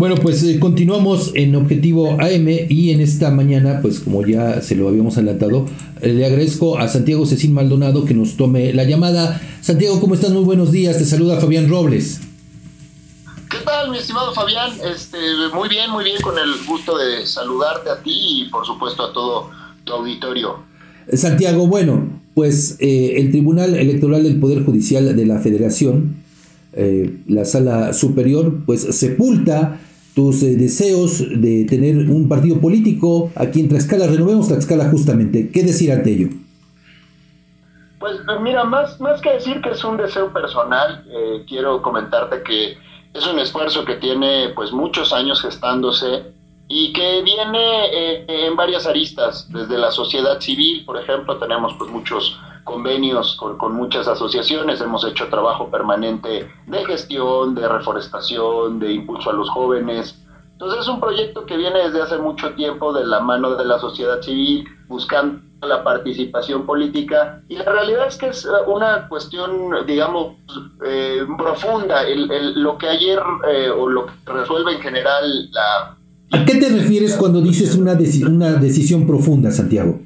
Bueno, pues eh, continuamos en Objetivo AM y en esta mañana, pues como ya se lo habíamos adelantado, eh, le agradezco a Santiago Cecín Maldonado que nos tome la llamada. Santiago, ¿cómo estás? Muy buenos días. Te saluda Fabián Robles. ¿Qué tal, mi estimado Fabián? Este, muy bien, muy bien, con el gusto de saludarte a ti y por supuesto a todo tu auditorio. Santiago, bueno, pues eh, el Tribunal Electoral del Poder Judicial de la Federación eh, la sala superior, pues sepulta tus eh, deseos de tener un partido político aquí en Tlaxcala. Renovemos Tlaxcala justamente. ¿Qué decir ante ello? Pues mira, más, más que decir que es un deseo personal, eh, quiero comentarte que es un esfuerzo que tiene pues muchos años gestándose y que viene en varias aristas, desde la sociedad civil, por ejemplo, tenemos pues muchos convenios con, muchas asociaciones, hemos hecho trabajo permanente de gestión, de reforestación, de impulso a los jóvenes. Entonces es un proyecto que viene desde hace mucho tiempo de la mano de la sociedad civil, buscando la participación política y la realidad es que es una cuestión, digamos, eh, profunda, lo que ayer eh, o lo que resuelve en general la... ¿A qué te refieres cuando dices una, una decisión profunda, Santiago?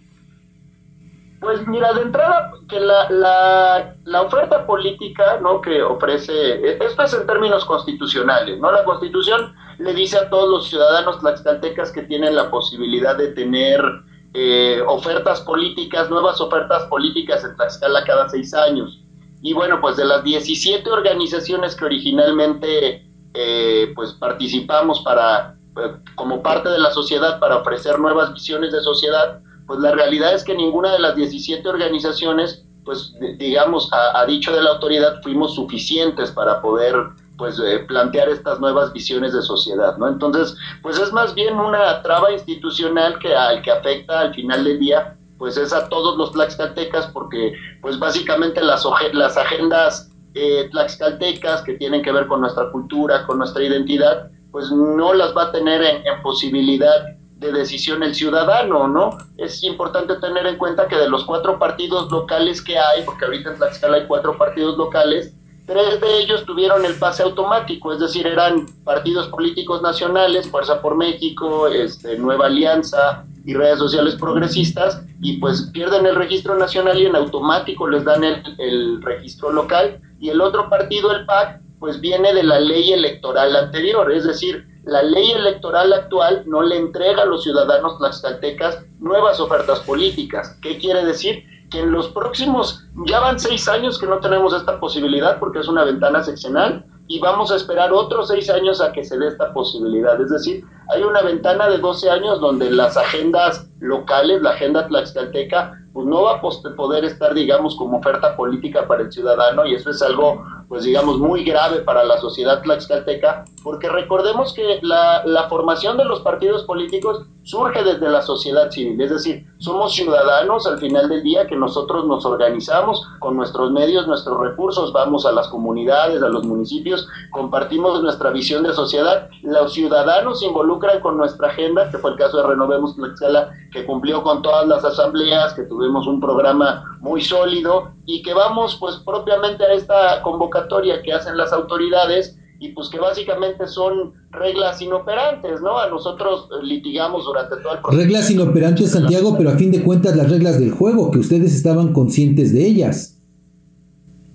Pues mira, de entrada, que la, la, oferta política ¿no? que ofrece, e, esto es en términos constitucionales, ¿no? La constitución le dice a todos los ciudadanos tlaxcaltecas que tienen la posibilidad de tener eh, ofertas políticas, nuevas ofertas políticas en Tlaxcala cada seis años. Y bueno, pues de las 17 organizaciones que originalmente eh, pues participamos para, eh, como parte de la sociedad para ofrecer nuevas visiones de sociedad, pues la realidad es que ninguna de las 17 organizaciones, pues digamos, a, dicho de la autoridad, fuimos suficientes para poder pues eh, plantear estas nuevas visiones de sociedad, ¿no? Entonces, pues es más bien una traba institucional que al que afecta al final del día, pues es a todos los tlaxcaltecas, porque pues básicamente las, las agendas eh, tlaxcaltecas que tienen que ver con nuestra cultura, con nuestra identidad, pues no las va a tener en posibilidad de decisión el ciudadano, ¿no? Es importante tener en cuenta que de los cuatro partidos locales que hay, porque ahorita en Tlaxcala hay cuatro partidos locales, tres de ellos tuvieron el pase automático, es decir, eran partidos políticos nacionales, Fuerza por México, este, Nueva Alianza y redes sociales progresistas, y pues pierden el registro nacional y en automático les dan el, el registro local, y el otro partido, el PAC, pues viene de la ley electoral anterior, es decir, la ley electoral actual no le entrega a los ciudadanos tlaxcaltecas nuevas ofertas políticas. ¿Qué quiere decir? Que en los próximos, ya van seis años que no tenemos esta posibilidad porque es una ventana seccional y vamos a esperar otros seis años a que se dé esta posibilidad. Es decir, hay una ventana de 12 años donde las agendas locales, la agenda tlaxcalteca, pues no va a poder estar, digamos, como oferta política para el ciudadano y eso es algo pues digamos, muy grave para la sociedad tlaxcalteca, porque recordemos que la, la, formación de los partidos políticos surge desde la sociedad civil, es decir, somos ciudadanos al final del día que nosotros nos organizamos con nuestros medios, nuestros recursos, vamos a las comunidades, a los municipios, compartimos nuestra visión de sociedad, los ciudadanos se involucran con nuestra agenda, que fue el caso de Renovemos Tlaxcala, que cumplió con todas las asambleas, que tuvimos un programa muy sólido y que vamos pues propiamente a esta convocatoria que hacen las autoridades y pues que básicamente son reglas inoperantes, ¿no? A nosotros eh, litigamos durante todo el proceso. Reglas inoperantes, Santiago, pero a fin de cuentas las reglas del juego, que ustedes estaban conscientes de ellas.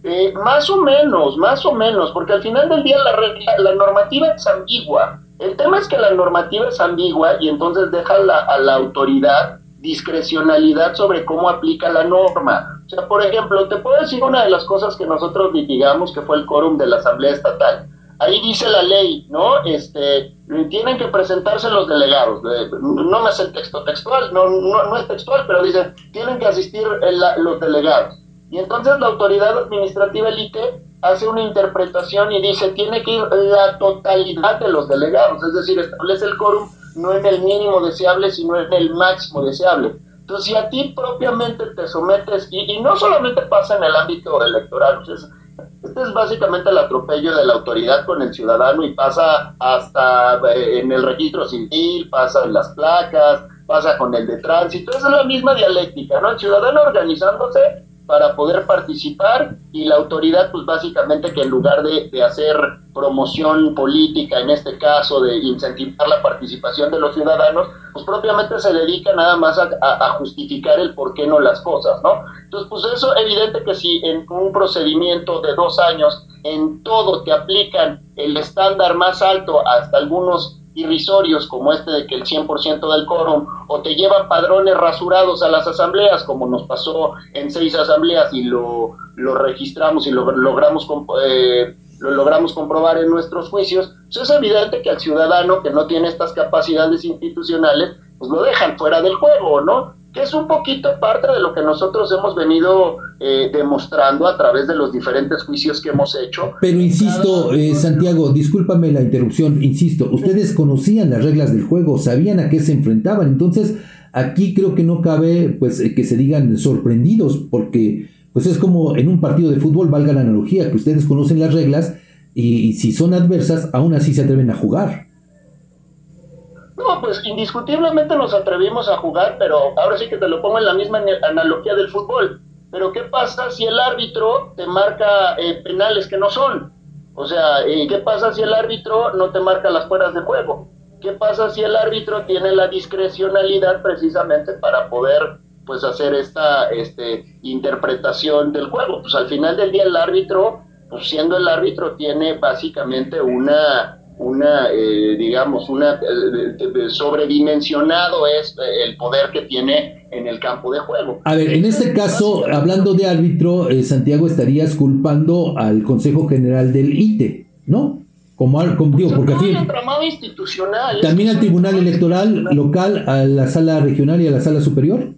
Eh, más o menos, más o menos, porque al final del día la, regla, la normativa es ambigua. El tema es que la normativa es ambigua y entonces deja a la autoridad discrecionalidad sobre cómo aplica la norma. O sea, por ejemplo, te puedo decir una de las cosas que nosotros litigamos, que fue el quórum de la Asamblea Estatal. Ahí dice la ley, ¿no? Este, tienen que presentarse los delegados. No me hace el texto textual, no, no, es textual, pero dice, tienen que asistir los delegados. Y entonces la autoridad administrativa elite hace una interpretación y dice, tiene que ir la totalidad de los delegados, es decir, establece el quórum no en el mínimo deseable, sino en el máximo deseable. Entonces, si a ti propiamente te sometes, y, no solamente pasa en el ámbito electoral, este es básicamente el atropello de la autoridad con el ciudadano y pasa hasta eh, en el registro civil, pasa en las placas, pasa con el de tránsito, es la misma dialéctica, ¿no? El ciudadano organizándose para poder participar y la autoridad pues básicamente que en lugar de, hacer promoción política, en este caso de incentivar la participación de los ciudadanos, pues propiamente se dedica nada más a, a, justificar el por qué no las cosas, ¿no? Entonces pues eso evidente que si en un procedimiento de dos años en todo te aplican el estándar más alto hasta algunos irrisorios como este de que el 100% del quórum o te llevan padrones rasurados a las asambleas como nos pasó en seis asambleas y lo, lo registramos y lo logramos eh, lo logramos comprobar en nuestros juicios, pues es evidente que al ciudadano que no tiene estas capacidades institucionales, pues lo dejan fuera del juego, ¿no? Que es un poquito parte de lo que nosotros hemos venido eh, demostrando a través de los diferentes juicios que hemos hecho. Pero insisto, eh, Santiago, discúlpame la interrupción, insisto, ustedes conocían las reglas del juego, sabían a qué se enfrentaban, entonces aquí creo que no cabe pues que se digan sorprendidos, porque pues es como en un partido de fútbol, valga la analogía, que ustedes conocen las reglas y si son adversas, aún así se atreven a jugar. No, pues indiscutiblemente nos atrevimos a jugar, pero ahora sí que te lo pongo en la misma analogía del fútbol. Pero ¿qué pasa si el árbitro te marca eh, penales que no son? O sea, ¿qué pasa si el árbitro no te marca las fueras de juego? ¿Qué pasa si el árbitro tiene la discrecionalidad precisamente para poder pues hacer esta este, interpretación del juego? Pues al final del día el árbitro, pues siendo el árbitro, tiene básicamente una una, eh, digamos, una eh, sobredimensionado es eh, el poder que tiene en el campo de juego. A ver, en este caso, hablando de árbitro, Santiago, estarías culpando al Consejo General del ITE, ¿no? Como, como digo, porque aquí, institucional. También al Tribunal Electoral local, a la sala regional y a la sala superior.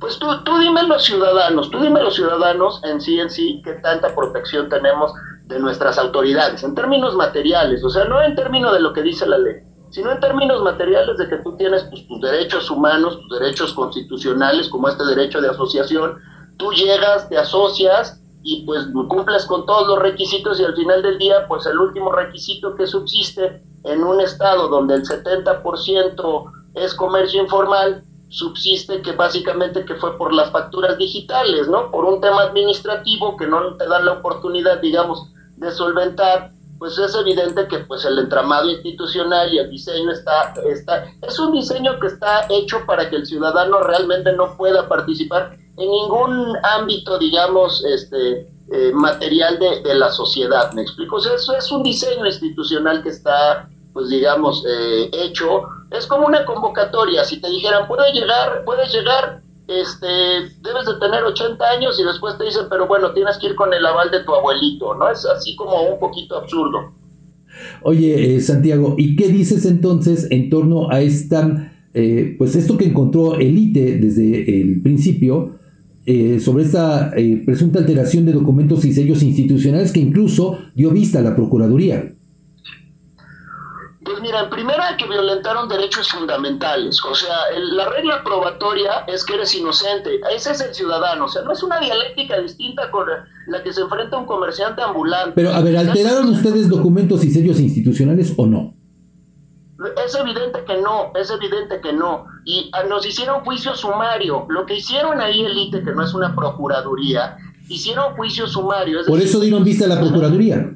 Pues tú, tú dime los ciudadanos, tú dime los ciudadanos en sí en sí qué tanta protección tenemos de nuestras autoridades, en términos materiales, o sea, no en términos de lo que dice la ley, sino en términos materiales de que tú tienes pues, tus derechos humanos, tus derechos constitucionales, como este derecho de asociación, tú llegas, te asocias y pues cumples con todos los requisitos y al final del día, pues el último requisito que subsiste en un estado donde el 70% es comercio informal, subsiste que básicamente que fue por las facturas digitales, ¿no? Por un tema administrativo que no te dan la oportunidad, digamos, de solventar, pues es evidente que pues el entramado institucional y el diseño está, está, es un diseño que está hecho para que el ciudadano realmente no pueda participar en ningún ámbito, digamos, este, eh, material de, de, la sociedad, ¿me explico? O sea, es un diseño institucional que está, pues digamos, eh, hecho, es como una convocatoria, si te dijeran, puedes llegar, puedes llegar este, debes de tener 80 años y después te dicen, pero bueno, tienes que ir con el aval de tu abuelito, ¿no? Es así como un poquito absurdo. Oye, eh, Santiago, ¿y qué dices entonces en torno a esta, eh, pues esto que encontró Elite desde el principio, eh, sobre esta presunta alteración de documentos y sellos institucionales que incluso dio vista a la Procuraduría? Pues mira, en primera que violentaron derechos fundamentales, o sea, la regla probatoria es que eres inocente, ese es el ciudadano, o sea, no es una dialéctica distinta con la que se enfrenta un comerciante ambulante. Pero a ver, ¿alteraron ustedes documentos y sellos institucionales o no? Es evidente que no, es evidente que no. Y ah, nos hicieron juicio sumario. Lo que hicieron ahí, Elite, que no es una procuraduría, hicieron juicio sumario. Por eso dieron vista a la procuraduría.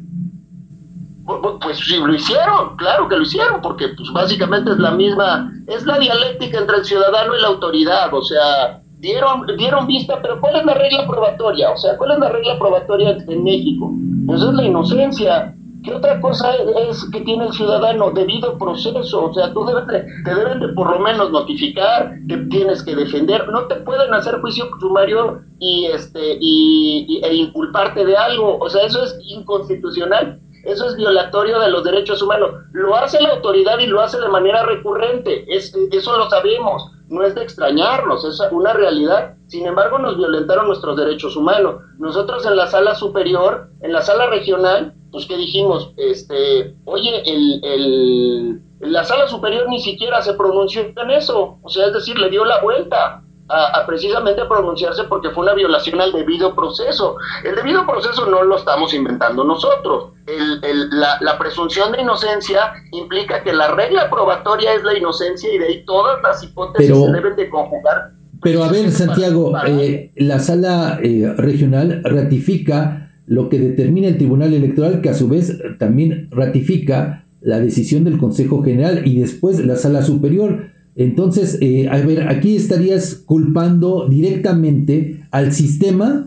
Pues sí, lo hicieron, claro que lo hicieron, porque pues básicamente es la misma, es la dialéctica entre el ciudadano y la autoridad, o sea, dieron, dieron vista, pero ¿cuál es la regla probatoria? O sea, ¿cuál es la regla probatoria en México? Pues es la inocencia. ¿Qué otra cosa es que tiene el ciudadano? Debido proceso, o sea, tú debes te deben de por lo menos notificar, te tienes que defender, no te pueden hacer juicio sumario y este y, e inculparte de algo, o sea, eso es inconstitucional eso es violatorio de los derechos humanos. Lo hace la autoridad y lo hace de manera recurrente. Es, eso lo sabemos. No es de extrañarnos, es una realidad. Sin embargo, nos violentaron nuestros derechos humanos. Nosotros en la sala superior, en la sala regional, pues que dijimos, este, oye, el, el, la sala superior ni siquiera se pronunció en eso. O sea, es decir, le dio la vuelta a, precisamente a pronunciarse porque fue una violación al debido proceso. El debido proceso no lo estamos inventando nosotros. El, la, presunción de inocencia implica que la regla probatoria es la inocencia y de ahí todas las hipótesis se deben de conjugar Pero a ver, Santiago, eh, la sala eh, regional ratifica lo que determina el Tribunal Electoral, que a su vez también ratifica la decisión del Consejo General y después la sala superior. Entonces, eh, a ver, aquí estarías culpando directamente al sistema,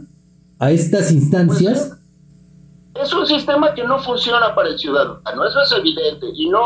a estas instancias. Pues, es un sistema que no funciona para el ciudadano, eso es evidente, y no,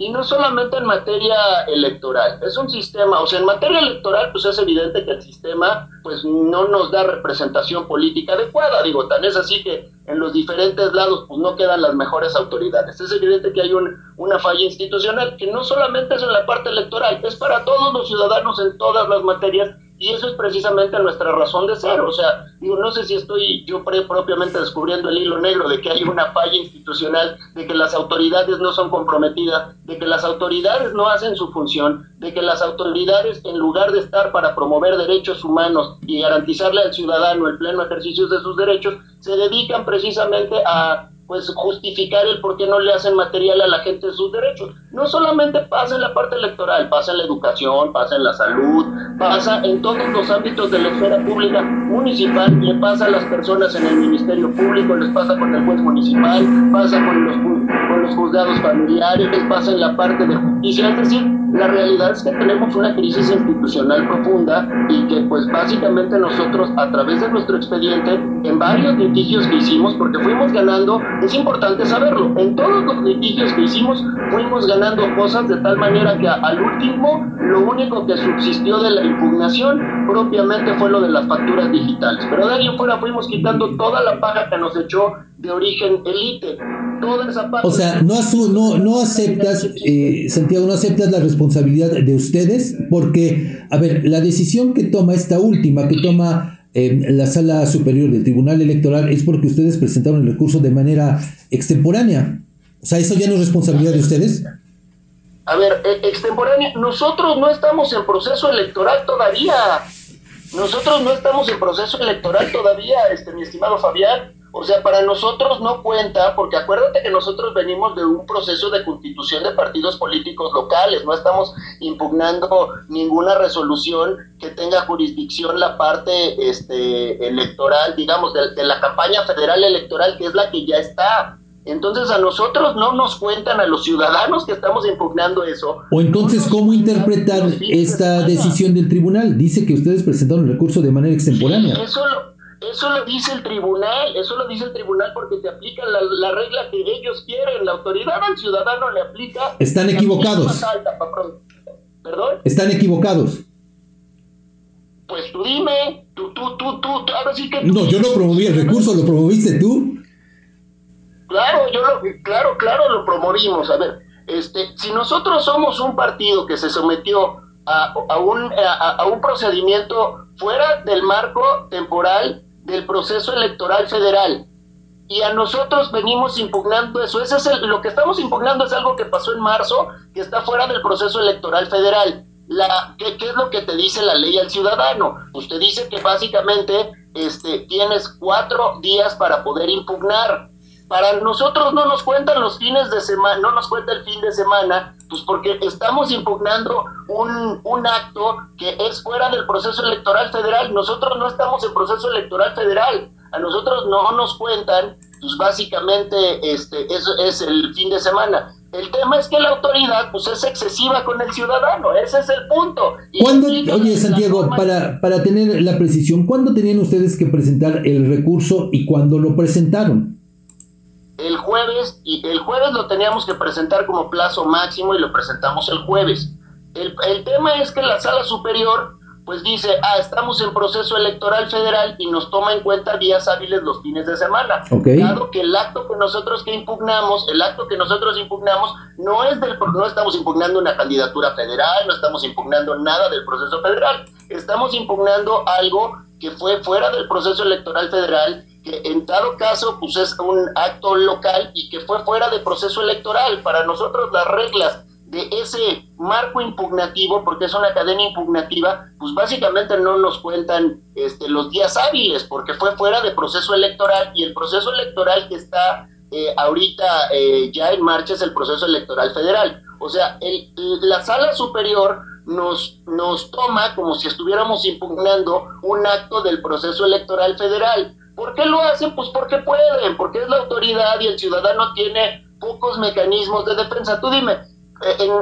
y no solamente en materia electoral, es un sistema, o sea, en materia electoral pues es evidente que el sistema pues no nos da representación política adecuada, digo, tan es así que en los diferentes lados pues no quedan las mejores autoridades. Es evidente que hay un, una falla institucional que no solamente es en la parte electoral, es para todos los ciudadanos en todas las materias y eso es precisamente nuestra razón de ser. O sea, digo, no sé si estoy yo propiamente descubriendo el hilo negro de que hay una falla institucional, de que las autoridades no son comprometidas, de que las autoridades no hacen su función, de que las autoridades, en lugar de estar para promover derechos humanos y garantizarle al ciudadano el pleno ejercicio de sus derechos, se dedican precisamente a pues justificar el por qué no le hacen material a la gente sus derechos. No solamente pasa en la parte electoral, pasa en la educación, pasa en la salud, pasa en todos los ámbitos de la esfera pública municipal, le pasa a las personas en el Ministerio Público, les pasa con el juez municipal, pasa con los, los juzgados familiares, pasa en la parte de justicia, es decir, la realidad es que tenemos una crisis institucional profunda y que pues básicamente nosotros a través de nuestro expediente en varios litigios que hicimos, porque fuimos ganando, es importante saberlo, en todos los litigios que hicimos fuimos ganando cosas de tal manera que al último lo único que subsistió de la impugnación propiamente fue lo de las facturas digitales, pero de ahí en fuera fuimos quitando toda la paga que nos echó de origen elite. Toda esa parte o sea, no, no, no aceptas, eh, Santiago, no aceptas la responsabilidad de ustedes, porque, a ver, la decisión que toma esta última, que toma eh, la sala superior del Tribunal Electoral, es porque ustedes presentaron el recurso de manera extemporánea. O sea, ¿eso ya no es responsabilidad de ustedes? A ver, e, extemporánea, nosotros no estamos en proceso electoral todavía. Nosotros no estamos en proceso electoral todavía, este, mi estimado Fabián. O sea, para nosotros no cuenta, porque acuérdate que nosotros venimos de un proceso de constitución de partidos políticos locales, no estamos impugnando ninguna resolución que tenga jurisdicción la parte este, electoral, digamos, de, la campaña federal electoral, que es la que ya está. Entonces a nosotros no nos cuentan a los ciudadanos que estamos impugnando eso. O entonces, ¿cómo interpretar esta decisión del tribunal? Dice que ustedes presentaron el recurso de manera extemporánea. eso eso lo dice el tribunal, eso lo dice el tribunal porque te aplican la, regla que ellos quieren. La autoridad al ciudadano le aplica. Están equivocados. ¿Perdón? Están equivocados. Pues tú dime, tú, tú, tú, tú, ahora sí que. no, yo no promoví el recurso, lo promoviste tú. Claro, yo lo, claro, claro, lo promovimos. A ver, este, si nosotros somos un partido que se sometió a, a, un, a un procedimiento fuera del marco temporal del proceso electoral federal. Y a nosotros venimos impugnando eso. Ese es lo que estamos impugnando es algo que pasó en marzo, que está fuera del proceso electoral federal. La, ¿qué, ¿Qué es lo que te dice la ley al ciudadano? Usted dice que básicamente este, tienes cuatro días para poder impugnar. Para nosotros no nos cuentan los fines de semana, no nos cuenta el fin de semana, pues porque estamos impugnando un, un, acto que es fuera del proceso electoral federal. Nosotros no estamos en proceso electoral federal. A nosotros no nos cuentan, pues básicamente este, es, es el fin de semana. El tema es que la autoridad pues es excesiva con el ciudadano, ese es el punto. oye Santiago, para, para tener la precisión, ¿cuándo tenían ustedes que presentar el recurso y cuándo lo presentaron? El jueves y el jueves lo teníamos que presentar como plazo máximo y lo presentamos el jueves. El, tema es que la sala superior pues dice, ah, estamos en proceso electoral federal y nos toma en cuenta días hábiles los fines de semana. Dado que el acto que nosotros que impugnamos, el acto que nosotros impugnamos no es del no estamos impugnando una candidatura federal, no estamos impugnando nada del proceso federal, estamos impugnando algo que fue fuera del proceso electoral federal que en dado caso pues es un acto local y que fue fuera de proceso electoral. Para nosotros las reglas de ese marco impugnativo, porque es una cadena impugnativa, pues básicamente no nos cuentan este, los días hábiles, porque fue fuera de proceso electoral y el proceso electoral que está eh, ahorita eh, ya en marcha es el proceso electoral federal. O sea, el, la sala superior nos, nos toma como si estuviéramos impugnando un acto del proceso electoral federal. ¿Por qué lo hacen? Pues porque pueden, porque es la autoridad y el ciudadano tiene pocos mecanismos de defensa. Tú dime,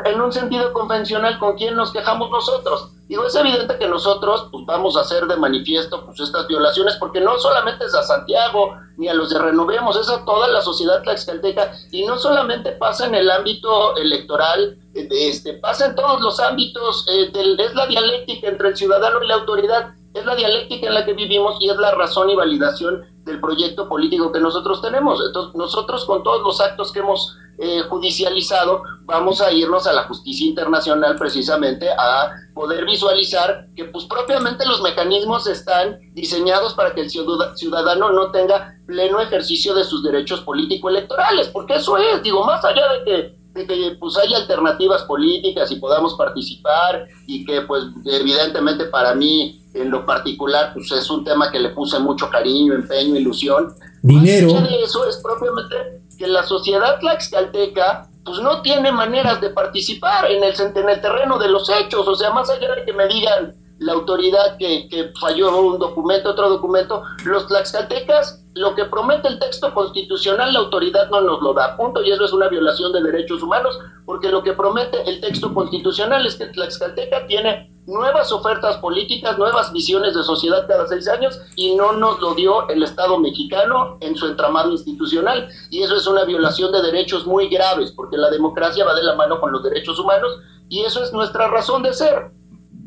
en, un sentido convencional, ¿con quién nos quejamos nosotros? Digo, es evidente que nosotros pues, vamos a hacer de manifiesto pues, estas violaciones, porque no solamente es a Santiago ni a los de Renovemos, es a toda la sociedad tlaxcalteca, y no solamente pasa en el ámbito electoral, este, pasa en todos los ámbitos, eh, es la dialéctica entre el ciudadano y la autoridad, es la dialéctica en la que vivimos y es la razón y validación del proyecto político que nosotros tenemos. Entonces, nosotros con todos los actos que hemos eh, judicializado, vamos a irnos a la justicia internacional precisamente a poder visualizar que pues propiamente los mecanismos están diseñados para que el ciudadano no tenga pleno ejercicio de sus derechos político-electorales, porque eso es, digo, más allá de que de que pues haya alternativas políticas y podamos participar y que pues evidentemente para mí en lo particular, pues es un tema que le puse mucho cariño, empeño, ilusión. Dinero. de eso es propiamente que la sociedad tlaxcalteca pues no tiene maneras de participar en el, en el terreno de los hechos, o sea, más allá de que me digan la autoridad que, que falló un documento, otro documento, los tlaxcaltecas, lo que promete el texto constitucional, la autoridad no nos lo da, punto, y eso es una violación de derechos humanos, porque lo que promete el texto constitucional es que Tlaxcalteca tiene nuevas ofertas políticas, nuevas visiones de sociedad cada seis años y no nos lo dio el Estado mexicano en su entramado institucional. Y eso es una violación de derechos muy graves, porque la democracia va de la mano con los derechos humanos y eso es nuestra razón de ser.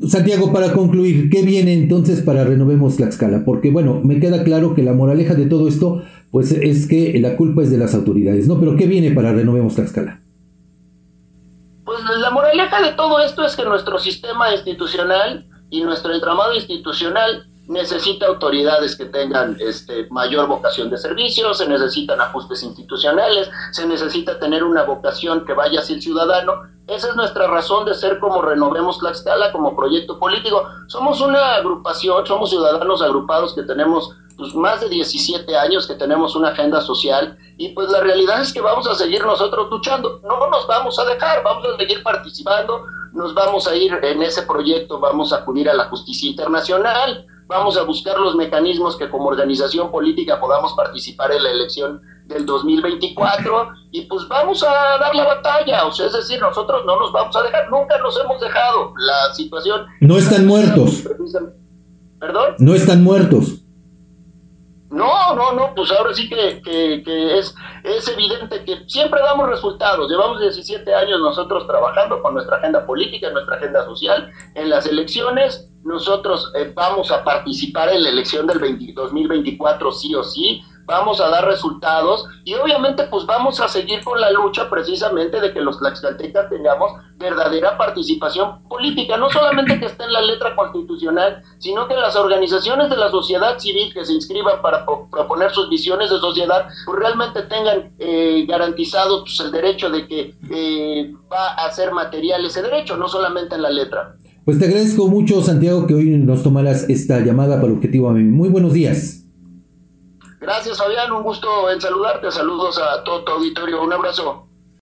Santiago, para concluir, ¿qué viene entonces para Renovemos Tlaxcala? Porque bueno, me queda claro que la moraleja de todo esto, pues es que la culpa es de las autoridades, ¿no? Pero ¿qué viene para Renovemos Tlaxcala? Pues la moraleja de todo esto es que nuestro sistema institucional y nuestro entramado institucional necesita autoridades que tengan este, mayor vocación de servicio, se necesitan ajustes institucionales, se necesita tener una vocación que vaya hacia el ciudadano. Esa es nuestra razón de ser como Renovemos Tlaxcala, como proyecto político. Somos una agrupación, somos ciudadanos agrupados que tenemos pues, más de 17 años, que tenemos una agenda social y pues la realidad es que vamos a seguir nosotros luchando. No nos vamos a dejar, vamos a seguir participando, nos vamos a ir en ese proyecto, vamos a acudir a la justicia internacional vamos a buscar los mecanismos que como organización política podamos participar en la elección del 2024 y pues vamos a dar la batalla, o sea, es decir, nosotros no nos vamos a dejar, nunca nos hemos dejado. La situación... No están muertos. ¿Perdón? No están muertos. No, no, no, pues ahora sí que, que, es, es evidente que siempre damos resultados. Llevamos 17 años nosotros trabajando con nuestra agenda política, nuestra agenda social. En las elecciones nosotros eh, vamos a participar en la elección del 2024 sí o sí vamos a dar resultados y obviamente pues vamos a seguir con la lucha precisamente de que los tlaxcaltecas tengamos verdadera participación política, no solamente que esté en la letra constitucional, sino que las organizaciones de la sociedad civil que se inscriban para proponer sus visiones de sociedad, pues realmente tengan eh, garantizado pues, el derecho de que eh, va a ser material ese derecho, no solamente en la letra. Pues te agradezco mucho, Santiago, que hoy nos tomaras esta llamada para Objetivo a mí. Muy buenos días. Gracias, Fabián. Un gusto en saludarte. Saludos a todo tu auditorio. Un abrazo.